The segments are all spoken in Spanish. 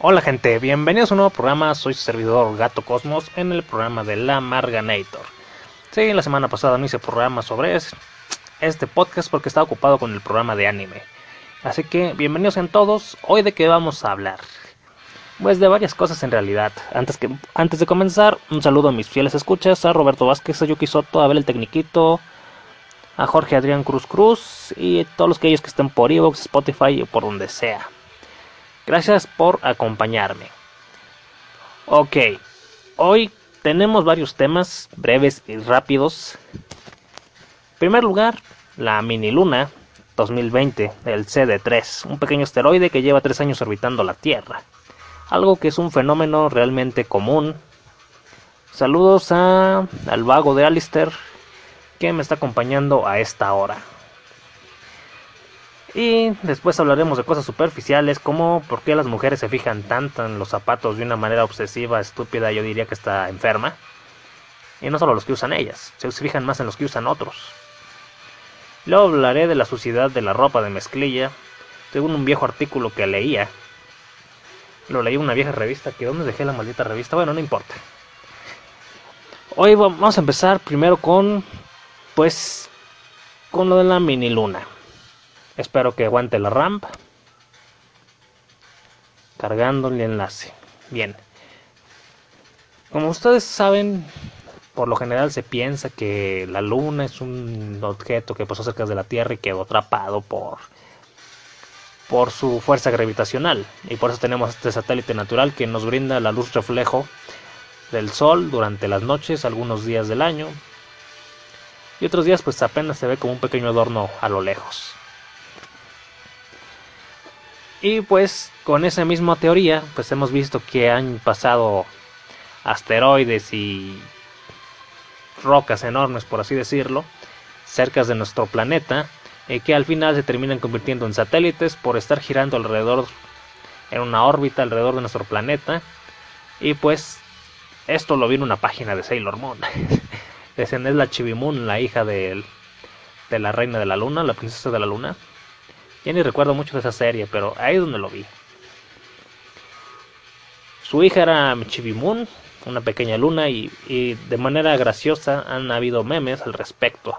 Hola gente, bienvenidos a un nuevo programa, soy su servidor Gato Cosmos en el programa de La Marganator. Sí, la semana pasada no hice programa sobre este podcast porque estaba ocupado con el programa de anime. Así que bienvenidos en todos, hoy de qué vamos a hablar. Pues de varias cosas en realidad. Antes, que, antes de comenzar, un saludo a mis fieles escuchas, a Roberto Vázquez, a Yuki Soto, a Abel el Tecniquito, a Jorge Adrián Cruz Cruz y a todos los que que estén por Evox, Spotify o por donde sea. Gracias por acompañarme. Ok, hoy tenemos varios temas breves y rápidos. En primer lugar, la mini luna 2020, el CD3, un pequeño asteroide que lleva tres años orbitando la Tierra. Algo que es un fenómeno realmente común. Saludos a, al vago de Alistair que me está acompañando a esta hora. Y después hablaremos de cosas superficiales como por qué las mujeres se fijan tanto en los zapatos de una manera obsesiva, estúpida, yo diría que está enferma. Y no solo los que usan ellas, se fijan más en los que usan otros. Luego hablaré de la suciedad de la ropa de mezclilla, según un viejo artículo que leía. Lo leí en una vieja revista, que ¿dónde dejé la maldita revista? Bueno, no importa. Hoy vamos a empezar primero con, pues, con lo de la mini luna. Espero que aguante la ramp. Cargando el enlace. Bien. Como ustedes saben, por lo general se piensa que la luna es un objeto que pasó cerca de la Tierra y quedó atrapado por por su fuerza gravitacional y por eso tenemos este satélite natural que nos brinda la luz reflejo del sol durante las noches, algunos días del año y otros días pues apenas se ve como un pequeño adorno a lo lejos. Y pues con esa misma teoría, pues hemos visto que han pasado asteroides y rocas enormes, por así decirlo, cerca de nuestro planeta, y que al final se terminan convirtiendo en satélites por estar girando alrededor, en una órbita alrededor de nuestro planeta. Y pues esto lo vi en una página de Sailor Moon. es la Chibimun, la hija de la reina de la luna, la princesa de la luna. Ya ni recuerdo mucho de esa serie, pero ahí es donde lo vi. Su hija era Chibimun, una pequeña luna, y, de manera graciosa han habido memes al respecto.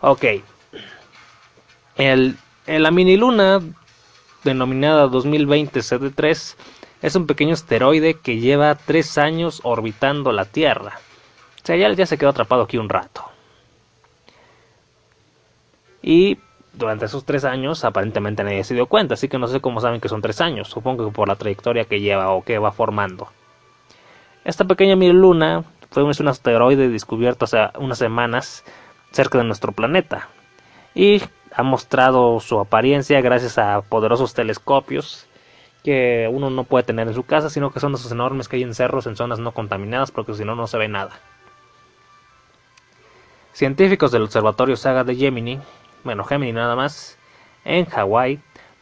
Ok. El, la mini luna, denominada 2020 CD3, es un pequeño asteroide que lleva tres años orbitando la Tierra. O sea, ya, ya se quedó atrapado aquí un rato. Y durante esos tres años aparentemente nadie se dio cuenta, así que no sé cómo saben que son tres años, supongo que por la trayectoria que lleva o que va formando. Esta pequeña luna fue un asteroide descubierto hace unas semanas cerca de nuestro planeta y ha mostrado su apariencia gracias a poderosos telescopios que uno no puede tener en su casa, sino que son esos enormes que hay en cerros en zonas no contaminadas porque si no no se ve nada. Científicos del Observatorio Saga de Gemini bueno, Gemini nada más, en Hawái,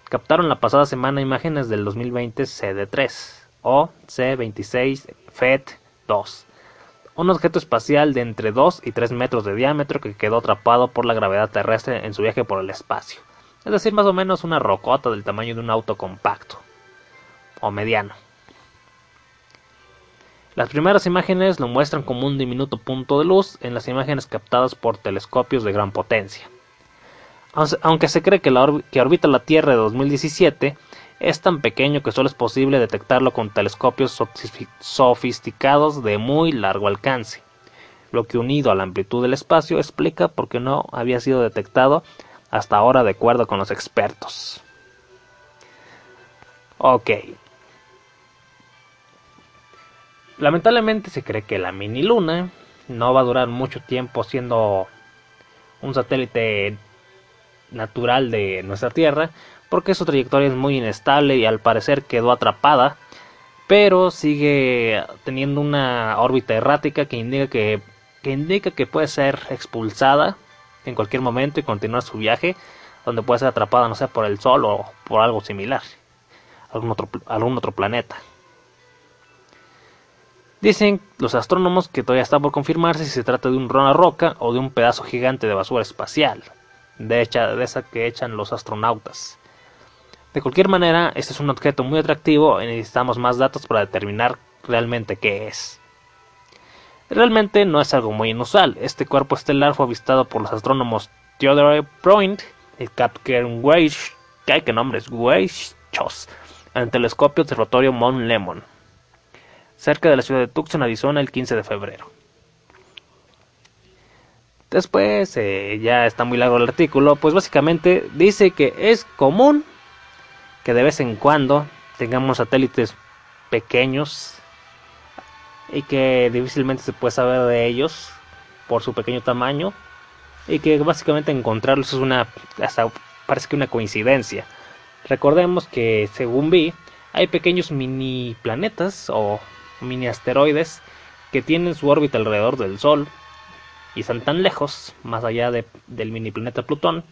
captaron la pasada semana imágenes del 2020 CD3 o C26 FET2, un objeto espacial de entre 2 y 3 metros de diámetro que quedó atrapado por la gravedad terrestre en su viaje por el espacio, es decir, más o menos una rocota del tamaño de un auto compacto o mediano. Las primeras imágenes lo muestran como un diminuto punto de luz en las imágenes captadas por telescopios de gran potencia aunque se cree que, la que orbita la Tierra de 2017 es tan pequeño que solo es posible detectarlo con telescopios sofisticados de muy largo alcance, lo que unido a la amplitud del espacio explica por qué no había sido detectado hasta ahora de acuerdo con los expertos. Ok. Lamentablemente se cree que la mini luna no va a durar mucho tiempo siendo un satélite natural de nuestra Tierra, porque su trayectoria es muy inestable y al parecer quedó atrapada, pero sigue teniendo una órbita errática que indica que, que indica que puede ser expulsada en cualquier momento y continuar su viaje, donde puede ser atrapada, no sé, por el Sol o por algo similar, algún otro, algún otro planeta. Dicen los astrónomos que todavía está por confirmarse si se trata de un rona roca o de un pedazo gigante de basura espacial de, hecha, de esa que echan los astronautas. De cualquier manera, este es un objeto muy atractivo y necesitamos más datos para determinar realmente qué es. Realmente no es algo muy inusual. Este cuerpo estelar fue avistado por los astrónomos Theodore Freund y Captain Weiss, que nombres, Weiss-Chos, en el telescopio observatorio Mount Lemon, cerca de la ciudad de Tucson, Arizona, el 15 de febrero. Después, eh, ya está muy largo el artículo, pues básicamente dice que es común que de vez en cuando tengamos satélites pequeños y que difícilmente se puede saber de ellos por su pequeño tamaño y que básicamente encontrarlos es una hasta parece que una coincidencia. Recordemos que según vi hay pequeños mini planetas o mini asteroides que tienen su órbita alrededor del Sol y están tan lejos, más allá del mini planeta Plutón,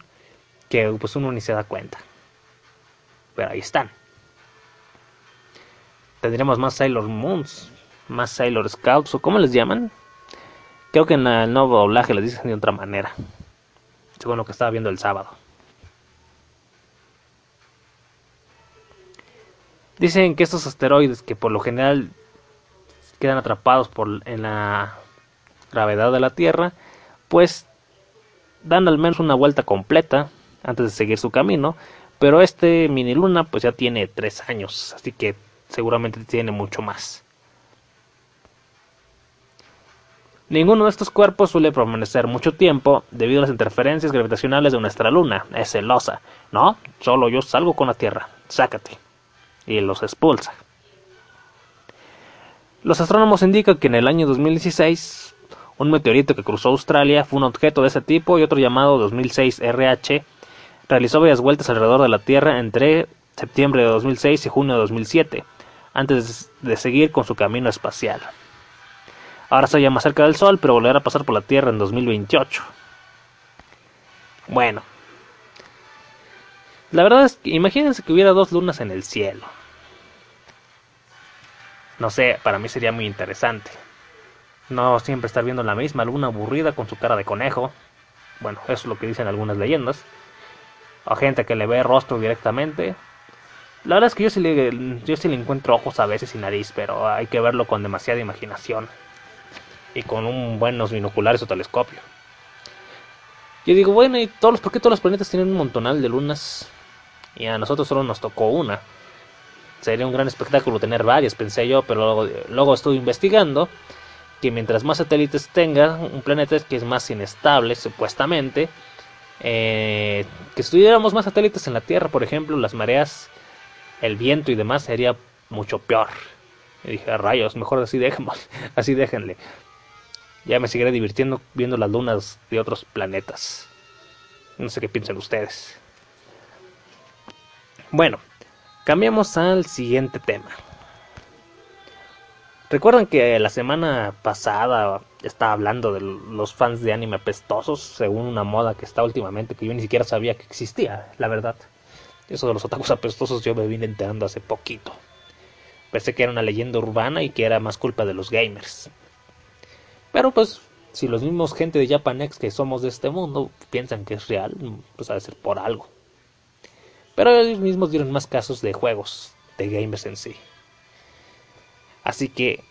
que pues uno ni se da cuenta. Pero ahí están. Tendremos más Sailor Moons, más Sailor Scouts, o como les llaman. Creo que en el nuevo doblaje les dicen de otra manera. Según lo que estaba viendo el sábado. Dicen que estos asteroides, que por lo general quedan atrapados por, en la gravedad de la Tierra, pues dan al menos una vuelta completa antes de seguir su camino. Pero este mini luna pues ya tiene tres años, así que seguramente tiene mucho más. Ninguno de estos cuerpos suele permanecer mucho tiempo debido a las interferencias gravitacionales de nuestra luna. Es celosa. No, solo yo salgo con la Tierra. Sácate. Y los expulsa. Los astrónomos indican que en el año 2016 un meteorito que cruzó Australia fue un objeto de ese tipo y otro llamado 2006 RH realizó varias vueltas alrededor de la Tierra entre septiembre de 2006 y junio de 2007, antes de seguir con su camino espacial. Ahora ya más cerca del Sol, pero volverá a pasar por la Tierra en 2028. Bueno. La verdad es que imagínense que hubiera dos lunas en el cielo. No sé, para mí sería muy interesante. No siempre estar viendo la misma luna aburrida con su cara de conejo. Bueno, eso es lo que dicen algunas leyendas. O gente que le ve rostro directamente. La verdad es que yo sí, le, yo sí le encuentro ojos a veces y nariz, pero hay que verlo con demasiada imaginación. Y con un buenos binoculares o telescopio. Yo digo, bueno, ¿y todos los, por qué todos los planetas tienen un montonal de lunas? Y a nosotros solo nos tocó una. Sería un gran espectáculo tener varias, pensé yo, pero luego, luego estuve investigando que mientras más satélites tenga un planeta que es más inestable, supuestamente. Eh, que si tuviéramos más satélites en la Tierra, por ejemplo, las mareas, el viento y demás sería mucho peor. Y dije, rayos, mejor así dejemos, así déjenle. Ya me seguiré divirtiendo viendo las lunas de otros planetas. No sé qué piensan ustedes. Bueno, cambiamos al siguiente tema. ¿Recuerdan que la semana pasada estaba hablando de los fans de anime apestosos, según una moda que está últimamente que yo ni siquiera sabía que existía, la verdad? Eso de los otakus apestosos yo me vine enterando hace poquito. Pensé que era una leyenda urbana y que era más culpa de los gamers. Pero pues, si los mismos gente de Japanex que somos de este mundo piensan que es real, pues ha de ser por algo. Pero ellos mismos dieron más casos de juegos, de gamers en sí. Así que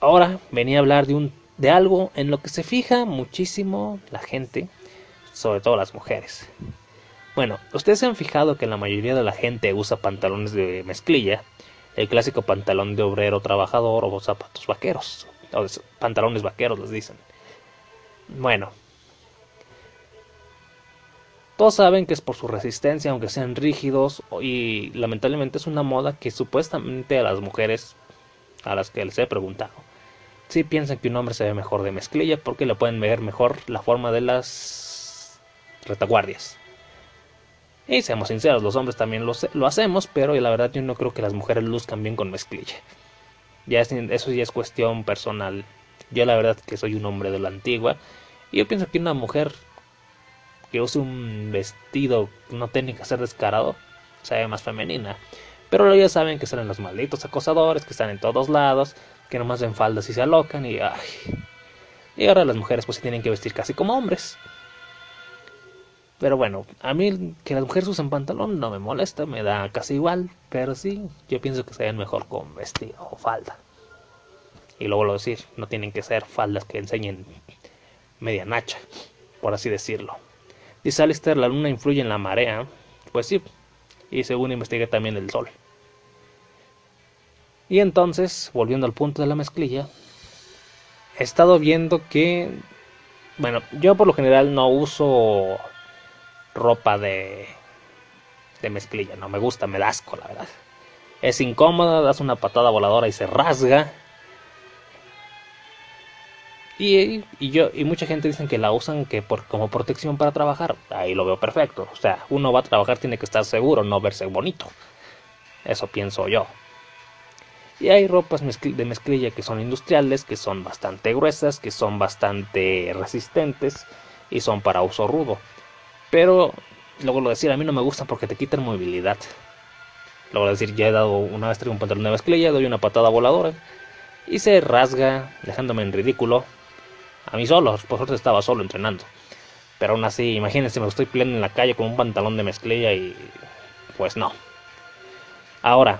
ahora venía a hablar de un de algo en lo que se fija muchísimo la gente, sobre todo las mujeres. Bueno, ustedes se han fijado que la mayoría de la gente usa pantalones de mezclilla, el clásico pantalón de obrero trabajador o zapatos vaqueros, o pantalones vaqueros les dicen. Bueno, todos saben que es por su resistencia, aunque sean rígidos, y lamentablemente es una moda que supuestamente a las mujeres a las que les he preguntado, sí piensan que un hombre se ve mejor de mezclilla porque le pueden ver mejor la forma de las retaguardias. Y seamos sinceros, los hombres también lo, hacemos, pero la verdad yo no creo que las mujeres luzcan bien con mezclilla. Ya eso ya es cuestión personal. Yo la verdad que soy un hombre de la antigua y yo pienso que una mujer que use un vestido no tiene que ser descarado, se ve más femenina. Pero ya saben que son los malditos acosadores que están en todos lados, que nomás ven faldas y se alocan y ay. Y ahora las mujeres pues se tienen que vestir casi como hombres. Pero bueno, a mí que las mujeres usen pantalón no me molesta, me da casi igual, pero sí, yo pienso que se ven mejor con vestido o falda. Y luego lo decir, no tienen que ser faldas que enseñen media nacha, por así decirlo. Dice Alistair, la luna influye en la marea. Pues sí, y según investigué también el sol. Y entonces, volviendo al punto de la mezclilla, he estado viendo que, bueno, yo por lo general no uso ropa de, de mezclilla. No me gusta, me da asco, la verdad. Es incómoda, das una patada voladora y se rasga. Y, yo y mucha gente dicen que la usan que por, como protección para trabajar. Ahí lo veo perfecto. O sea, uno va a trabajar tiene que estar seguro, no verse bonito. Eso pienso yo. Y hay ropas de mezclilla que son industriales, que son bastante gruesas, que son bastante resistentes y son para uso rudo. Pero, luego lo decir, a mí no me gusta porque te quitan movilidad. Luego decir, ya he dado una vez un pantalón de mezclilla, doy una patada voladora y se rasga, dejándome en ridículo. A mí solo, por suerte estaba solo entrenando. Pero aún así, imagínense, me estoy pleno en la calle con un pantalón de mezclilla y pues no. Ahora,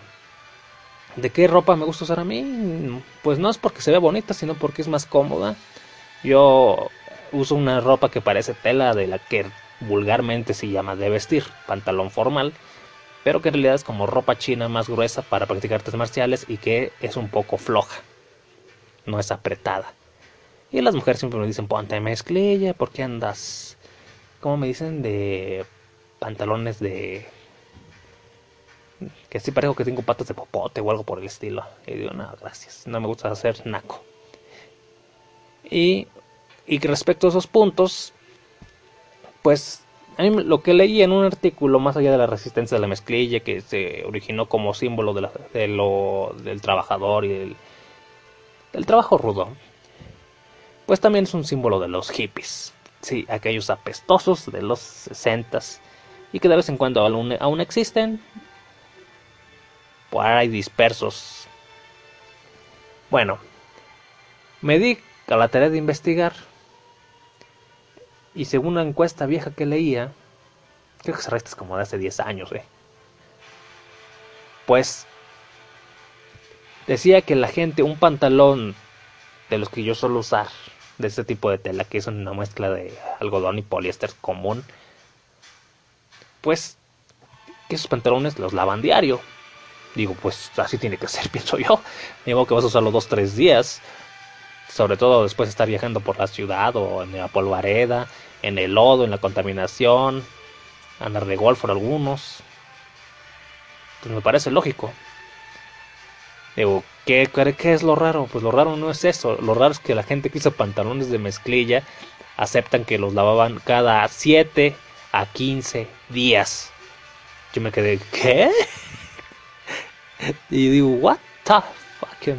¿de qué ropa me gusta usar a mí? Pues no es porque se vea bonita, sino porque es más cómoda. Yo uso una ropa que parece tela de la que vulgarmente se llama de vestir, pantalón formal, pero que en realidad es como ropa china más gruesa para practicar artes marciales y que es un poco floja, no es apretada. Y las mujeres siempre me dicen, ponte mezclilla, ¿por qué andas? como me dicen? De pantalones de... Que sí parezco que tengo patas de popote o algo por el estilo. Y digo, no, gracias, no me gusta hacer naco. Y, y respecto a esos puntos, pues a mí lo que leí en un artículo, más allá de la resistencia de la mezclilla, que se originó como símbolo de, lo, del trabajador y del, trabajo rudo, pues también es un símbolo de los hippies, sí, aquellos apestosos de los sesentas y que de vez en cuando aún, aún existen, por ahí dispersos. Bueno, me di a la tarea de investigar y según una encuesta vieja que leía, creo que se resta como de hace 10 años, ¿eh? Pues decía que la gente, un pantalón de los que yo suelo usar, de este tipo de tela, que es una mezcla de algodón y poliéster común, pues que esos pantalones los lavan diario. Digo, pues así tiene que ser, pienso yo. Digo que vas a usarlo dos, tres días sobre todo después de estar viajando por la ciudad o en la polvareda, en el lodo, en la contaminación, andar de golf por algunos. Pues me parece lógico. Digo, ¿qué, ¿qué es lo raro? Pues lo raro no es eso. Lo raro es que la gente que usa pantalones de mezclilla aceptan que los lavaban cada 7 a 15 días. Yo me quedé, ¿qué? y digo, ¿what the fuck?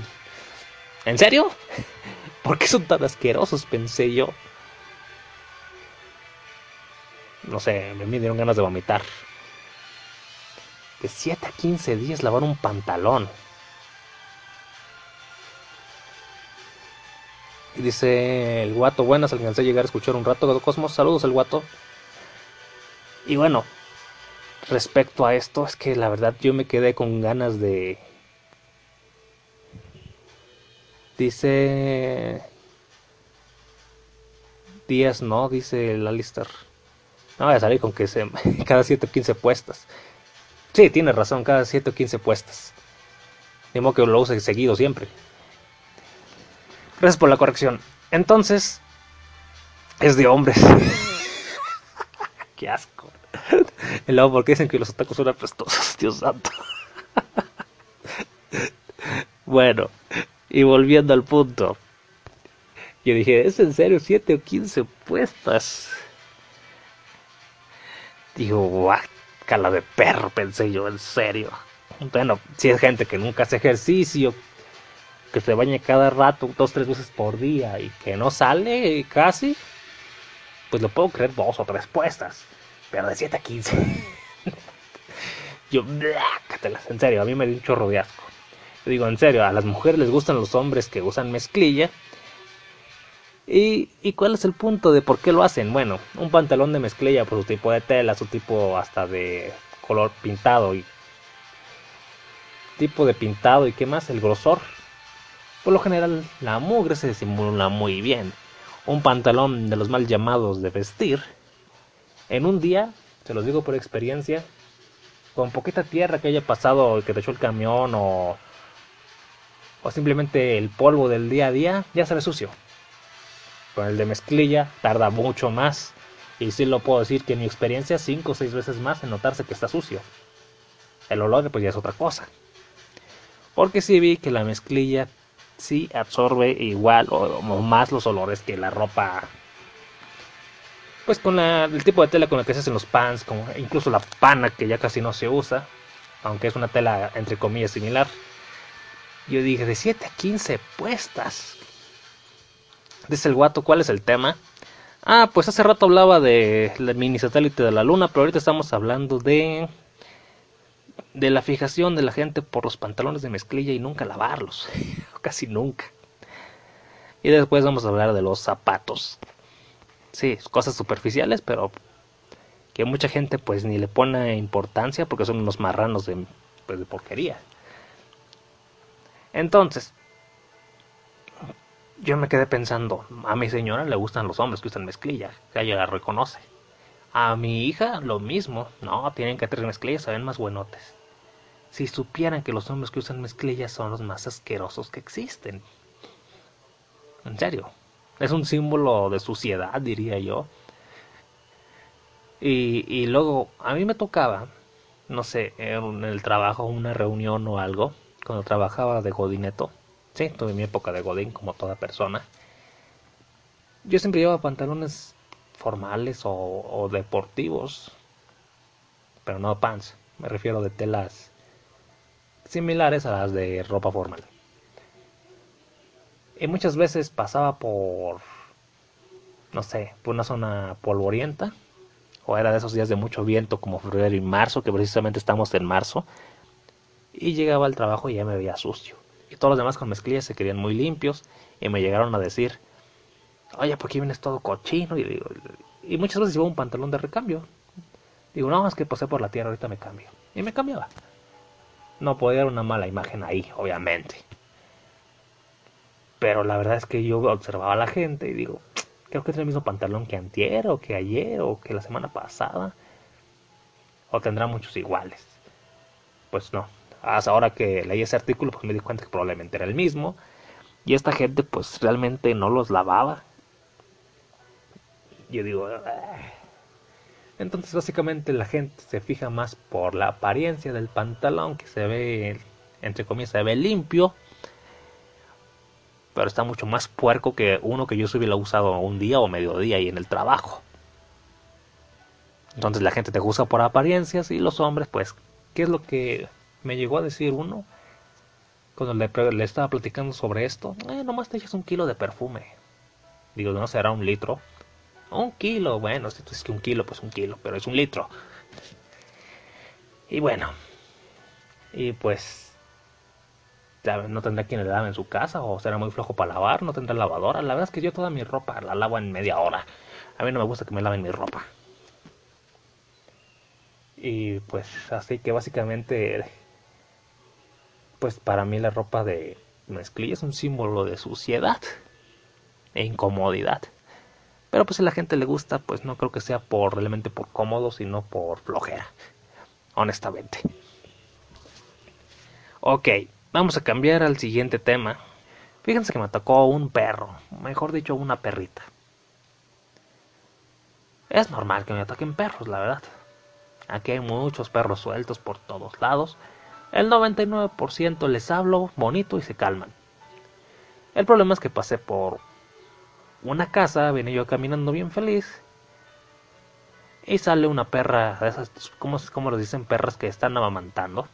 ¿En serio? ¿Por qué son tan asquerosos? Pensé yo. No sé, me dieron ganas de vomitar. De 7 a 15 días lavar un pantalón. Dice el guato, buenas, alcancé a llegar a escuchar un rato. Cosmos, saludos el guato. Y bueno, respecto a esto, es que la verdad yo me quedé con ganas de Dice. Días no, dice el Alistair. No voy a salir con que se, cada 7 o 15 puestas. Sí, tiene razón, cada 7 o 15 puestas. Dimo que lo use seguido siempre. Gracias por la corrección. Entonces, es de hombres. Qué asco. El lado porque dicen que los atacos son apestosos, Dios santo. bueno, y volviendo al punto. Yo dije, ¿es en serio 7 o 15 puestas? Digo, cala de perro, pensé yo, en serio. Bueno, si es gente que nunca hace ejercicio, que se baña cada rato, dos, tres veces por día y que no sale casi, pues lo puedo creer dos o tres puestas. Pero de 7 a 15. yo, en serio, a mí me dio un chorro de asco digo en serio, a las mujeres les gustan los hombres que usan mezclilla. ¿Y, ¿Y cuál es el punto de por qué lo hacen? Bueno, un pantalón de mezclilla por su tipo de tela, su tipo hasta de color pintado y tipo de pintado y qué más, el grosor. Por lo general la mugre se disimula muy bien. Un pantalón de los mal llamados de vestir, en un día, se los digo por experiencia, con poquita tierra que haya pasado, que te echó el camión o, o simplemente el polvo del día a día, ya se ve sucio. Con el de mezclilla tarda mucho más. Y sí lo puedo decir que en mi experiencia 5 o 6 veces más en notarse que está sucio. El olor pues ya es otra cosa. Porque sí vi que la mezclilla sí absorbe igual o, más los olores que la ropa. Pues con la, el tipo de tela con la que se hacen los pants, como incluso la pana que ya casi no se usa, aunque es una tela entre comillas similar. Yo dije, de 7 a 15 puestas. Dice el guato, ¿cuál es el tema? Ah, pues hace rato hablaba de mini satélite de la luna, pero ahorita estamos hablando de de la fijación de la gente por los pantalones de mezclilla y nunca lavarlos, casi nunca. Y después vamos a hablar de los zapatos. Sí, cosas superficiales, pero que mucha gente pues ni le pone importancia porque son unos marranos de, pues, de porquería. Entonces, yo me quedé pensando, a mi señora le gustan los hombres que usan mezclilla, ella la reconoce. A mi hija lo mismo, no, tienen que tener mezclilla, se ven más buenotes. Si supieran que los hombres que usan mezclilla son los más asquerosos que existen. En serio, es un símbolo de suciedad, diría yo. Y, y luego, a mí me tocaba, no sé, en el trabajo, una reunión o algo, cuando trabajaba de godineto Sí, tuve mi época de Godín como toda persona. Yo siempre llevaba pantalones formales o, deportivos, pero no pants. Me refiero de telas similares a las de ropa formal. Y muchas veces pasaba por, no sé, por una zona polvorienta, o era de esos días de mucho viento como febrero y marzo, que precisamente estamos en marzo, y llegaba al trabajo y ya me veía sucio y todos los demás con mezclillas se querían muy limpios y me llegaron a decir, oye, ¿por qué vienes todo cochino? Y, digo, y muchas veces llevaba un pantalón de recambio. Digo, no, es que pasé por la tierra, ahorita me cambio. Y me cambiaba. No podía dar una mala imagen ahí, obviamente. Pero la verdad es que yo observaba a la gente y digo, creo que es el mismo pantalón que antier o que ayer o que la semana pasada. O tendrá muchos iguales. Pues no, hasta ahora que leí ese artículo, pues me di cuenta que probablemente era el mismo. Y esta gente, pues realmente no los lavaba. Yo digo. Ah". Entonces, básicamente, la gente se fija más por la apariencia del pantalón, que se ve, entre comillas, se ve limpio. Pero está mucho más puerco que uno que yo se hubiera usado un día o mediodía y en el trabajo. Entonces la gente te juzga por apariencias y los hombres, pues, ¿qué es lo que me llegó a decir uno, cuando le, estaba platicando sobre esto, eh, nomás te echas un kilo de perfume. Digo, no será un litro. Un kilo, bueno, si tú es que un kilo, pues un kilo, pero es un litro. Y bueno, y pues, no tendrá quien le lave en su casa o será muy flojo para lavar, no tendrá lavadora. La verdad es que yo toda mi ropa la lavo en media hora. A mí no me gusta que me laven mi ropa. Y pues así que básicamente pues para mí la ropa de mezclilla es un símbolo de suciedad e incomodidad. Pero pues si la gente le gusta, pues no creo que sea por realmente por cómodo, sino por flojera. Honestamente. Ok, vamos a cambiar al siguiente tema. Fíjense que me atacó un perro, mejor dicho, una perrita. Es normal que me ataquen perros, la verdad. Aquí hay muchos perros sueltos por todos lados el 99% les hablo bonito y se calman. El problema es que pasé por una casa, vine yo caminando bien feliz. Y sale una perra, de esas, ¿cómo, cómo dicen? Perras que están amamantando.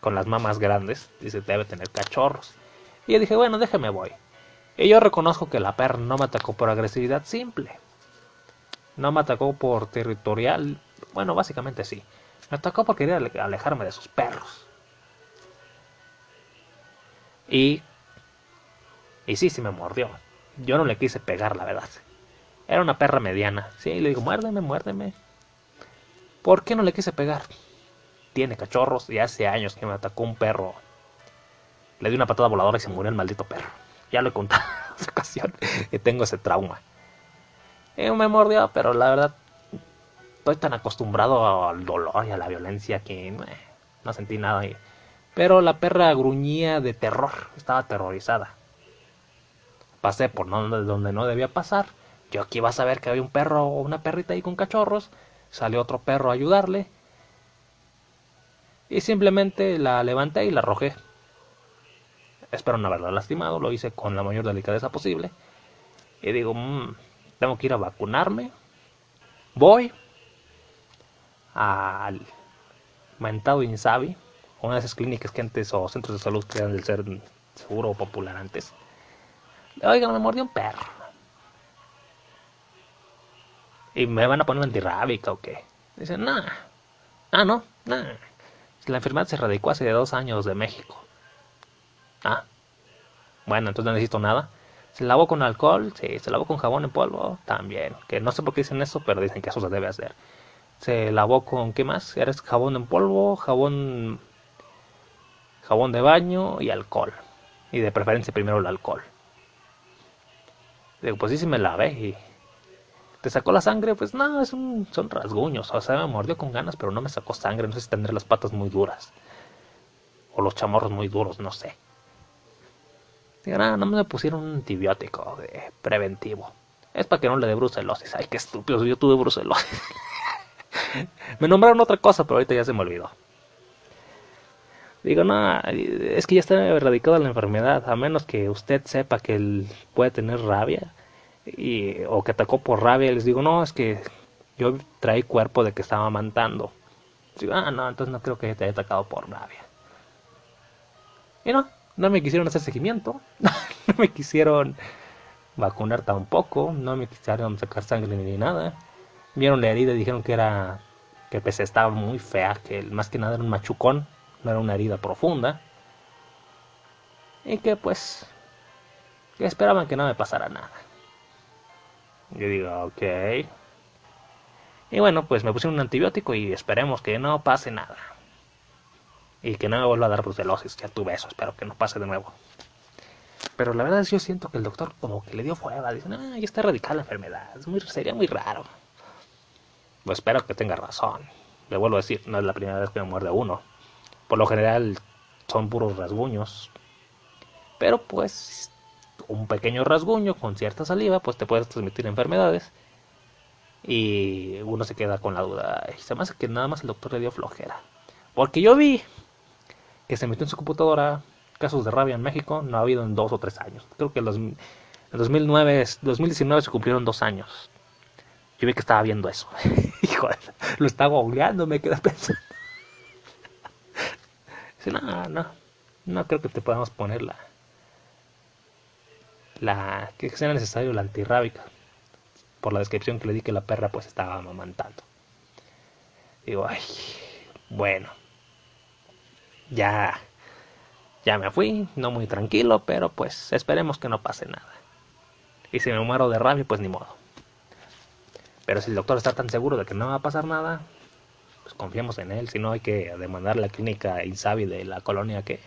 Con las mamas grandes. Dice, debe tener cachorros. Y yo dije, bueno, déjeme voy. Y yo reconozco que la perra no me atacó por agresividad simple. No me atacó por territorial. Bueno, básicamente sí. Me atacó por querer alejarme de sus perros. Y, y sí, sí me mordió. Yo no le quise pegar, la verdad. Era una perra mediana. Sí, le digo, muérdeme, muérdeme. ¿Por qué no le quise pegar? Tiene cachorros y hace años que me atacó un perro. Le di una patada voladora y se murió el maldito perro. Ya lo he contado en esa ocasión que tengo ese trauma. Y me mordió, pero la verdad estoy tan acostumbrado al dolor y a la violencia que eh, no sentí nada. Pero la perra gruñía de terror, estaba aterrorizada. Pasé por donde no debía pasar. Yo aquí iba a saber que había un perro o una perrita ahí con cachorros. Salió otro perro a ayudarle. Y simplemente la levanté y la arrojé. Espero no haberla lastimado, lo hice con la mayor delicadeza posible. Y digo, mmm, tengo que ir a vacunarme. Voy al mentado Insabi, una de esas clínicas que antes, o centros de salud que eran del ser seguro o popular antes. Oigan, me mordió un perro. Y me van a poner antirrábica o qué. Dicen, nah. Ah, no, nah. La enfermedad se radicó hace dos años de México. Ah. Bueno, entonces no necesito nada. Se lavó con alcohol, sí. Se lavó con jabón en polvo, también. Que no sé por qué dicen eso, pero dicen que eso se debe hacer. Se lavó con, ¿qué más? Era jabón en polvo, jabón, jabón de baño y alcohol. Y de preferencia primero el alcohol. Digo, pues sí, sí me lavé y... ¿Te sacó la sangre? Pues no, es un, son rasguños. O sea, me mordió con ganas, pero no me sacó sangre. No sé si tendré las patas muy duras. O los chamorros muy duros, no sé. Digo, no, no me pusieron un antibiótico de preventivo. Es para que no le dé brucelosis. Ay, qué estúpido, yo tuve brucelosis. me nombraron otra cosa, pero ahorita ya se me olvidó. Digo, no, es que ya está erradicada la enfermedad, a menos que usted sepa que él puede tener rabia y, o que atacó por rabia. Les digo, no, es que yo traí cuerpo de que estaba amantando. Digo, ah, no, entonces no creo que te haya atacado por rabia. Y no, no me quisieron hacer seguimiento, no me quisieron vacunar tampoco, no me quisieron sacar sangre ni nada. Vieron la herida y dijeron que era que pues estaba muy fea, que más que nada era un machucón no era una herida profunda. Y que pues que esperaban que no me pasara nada. Yo digo, ok. Y bueno, pues me puse un antibiótico y esperemos que no pase nada. Y que no me vuelva a dar brucelosis. Ya tuve eso, espero que no pase de nuevo. Pero la verdad es que yo siento que el doctor como que le dio fuera. Dice, no, ya está erradicada la enfermedad. Muy, sería muy raro. Pues espero que tenga razón. Le vuelvo a decir, no es la primera vez que me muerde uno. Por lo general son puros rasguños. Pero pues un pequeño rasguño con cierta saliva pues te puedes transmitir enfermedades. Y uno se queda con la duda. Se me hace que nada más el doctor le dio flojera. Porque yo vi que se metió en su computadora casos de rabia en México. No ha habido en dos o tres años. Creo que en 2009, 2019 se cumplieron dos años. Yo vi que estaba viendo eso. Hijo, lo estaba googleando, me quedé pensando no, no, no creo que te podamos poner la, la que sea necesario la antirrábica por la descripción que le di que la perra pues estaba amamantando. Digo, ay, bueno, ya, ya me fui, no muy tranquilo, pero pues esperemos que no pase nada. Y si me muero de rabia, pues ni modo. Pero si el doctor está tan seguro de que no va a pasar nada, pues confiamos en él, si no hay que demandar la clínica Insabi de la colonia que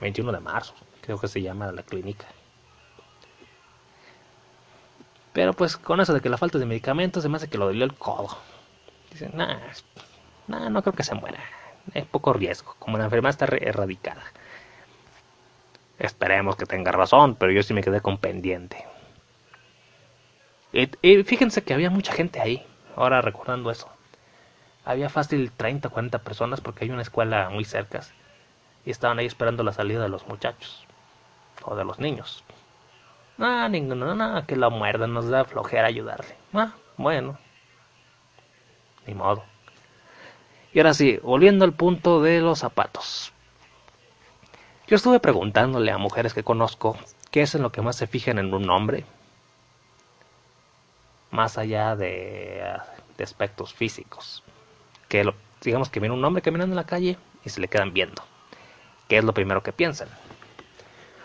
21 de marzo, creo que se llama la clínica. Pero pues con eso de que la falta de medicamentos se me hace que lo dolió el codo. Dicen, nah, nah, no creo que se muera. Es poco riesgo, como la enfermedad está erradicada. Esperemos que tenga razón, pero yo sí me quedé con pendiente. y fíjense que había mucha gente ahí, ahora recordando eso había fácil 30, 40 personas porque hay una escuela muy cerca y estaban ahí esperando la salida de los muchachos o de los niños. Ah, ninguno, nada, que la muerdan, nos da flojera ayudarle. Ah, bueno, ni modo. Y ahora sí, volviendo al punto de los zapatos. Yo estuve preguntándole a mujeres que conozco qué es en lo que más se fijan en un hombre, más allá de aspectos físicos que digamos que viene un hombre caminando en la calle y se le quedan viendo. ¿Qué es lo primero que piensan?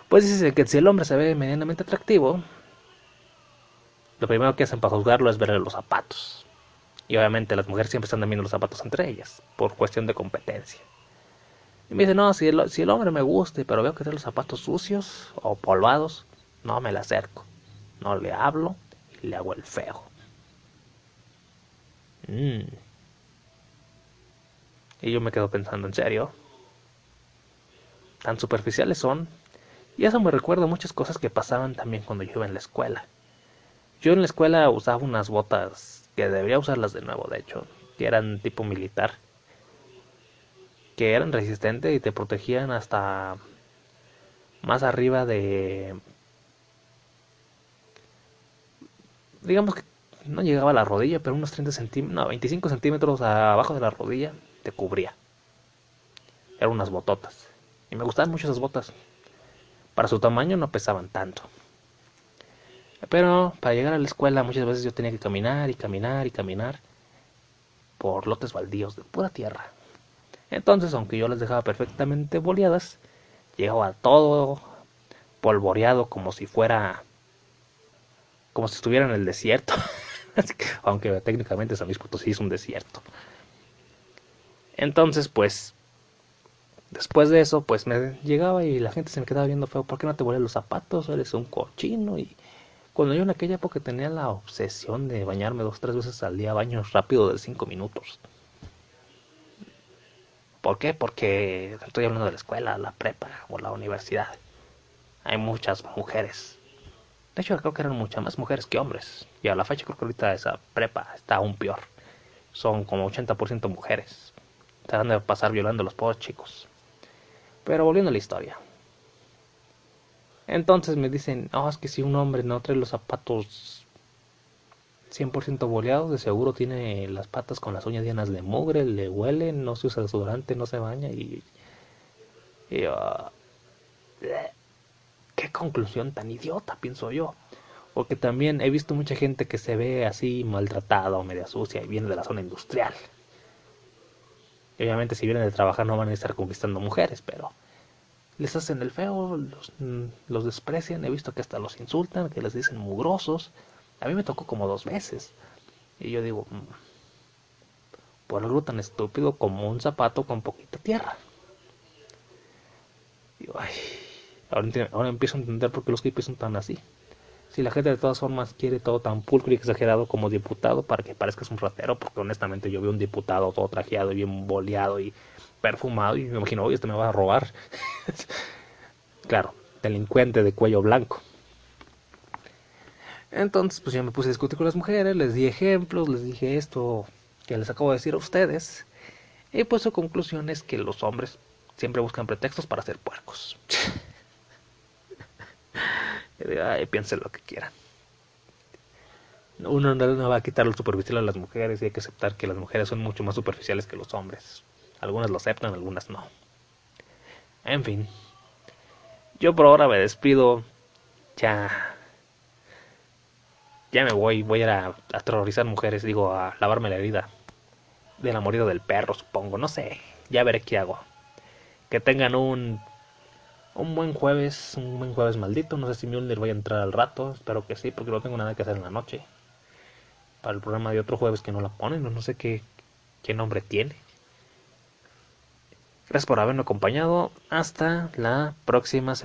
Pues dice que si el hombre se ve medianamente atractivo, lo primero que hacen para juzgarlo es verle los zapatos. Y obviamente las mujeres siempre están viendo los zapatos entre ellas, por cuestión de competencia. Y me dice, no, si el, si el hombre me guste, pero veo que tiene los zapatos sucios o polvados, no me le acerco. No le hablo y le hago el feo. Mm. Y yo me quedo pensando, ¿en serio? Tan superficiales son. Y eso me recuerda muchas cosas que pasaban también cuando yo iba en la escuela. Yo en la escuela usaba unas botas que debería usarlas de nuevo, de hecho, que eran tipo militar, que eran resistentes y te protegían hasta más arriba de... Digamos que no llegaba a la rodilla, pero unos 30 centímetros, no, 25 centímetros abajo de la rodilla te cubría. Eran unas bototas. Y me gustaban mucho esas botas. Para su tamaño no pesaban tanto. Pero para llegar a la escuela muchas veces yo tenía que caminar y caminar y caminar por lotes baldíos de pura tierra. Entonces, aunque yo las dejaba perfectamente boleadas, llegaba todo polvoreado como si fuera como si estuviera en el desierto. aunque técnicamente San Luis Potosí es un desierto. Entonces, pues, después de eso, pues me llegaba y la gente se me quedaba viendo feo, ¿por qué no te vuelves los zapatos? Eres un cochino. Y cuando yo en aquella época tenía la obsesión de bañarme dos, tres veces al día, baños rápido de cinco minutos. ¿Por qué? Porque estoy hablando de la escuela, la prepa o la universidad. Hay muchas mujeres de hecho, creo que eran muchas más mujeres que hombres. Y a la fecha creo que ahorita esa prepa está aún peor. Son como 80% mujeres. Están de pasar violando a los pobres chicos. Pero volviendo a la historia. Entonces me dicen, no, es que si un hombre no trae los zapatos 100% boleados, de seguro tiene las patas con las uñas llenas de mugre, le huele, no se usa desodorante, no se baña y... y uh, qué conclusión tan idiota, pienso yo. Porque también he visto mucha gente que se ve así maltratada o media sucia y viene de la zona industrial. Obviamente si vienen de trabajar no van a estar conquistando mujeres, pero les hacen el feo, los, los desprecian, he visto que hasta los insultan, que les dicen mugrosos. A mí me tocó como dos veces. Y yo digo, mm, por algo tan estúpido como un zapato con poquita tierra. Digo, ay, Ahora, empiezo a entender por qué los hippies son tan así. Si la gente de todas formas quiere todo tan pulcro y exagerado como diputado para que parezcas un ratero, porque honestamente yo veo un diputado todo trajeado y bien boleado y perfumado y me imagino, oye, este me va a robar. claro, delincuente de cuello blanco. Entonces, pues ya me puse a discutir con las mujeres, les di ejemplos, les dije esto que les acabo de decir a ustedes. Y pues su conclusión es que los hombres siempre buscan pretextos para ser puercos. Ay, piensen lo que quieran. Uno no va a quitar lo superficial a las mujeres y hay que aceptar que las mujeres son mucho más superficiales que los hombres. Algunas lo aceptan, algunas no. En fin. Yo por ahora me despido. Ya. Ya me voy. Voy a ir a aterrorizar mujeres. Digo, a lavarme la herida. De la morida del perro, supongo. No sé. Ya veré qué hago. Que tengan un un buen jueves, un buen jueves maldito. No sé si Mjolnir voy a entrar al rato, espero que sí, porque no tengo nada que hacer en la noche. Para el programa de otro jueves que no la ponen, no, no sé qué, qué nombre tiene. Gracias por haberme acompañado. Hasta la próxima semana.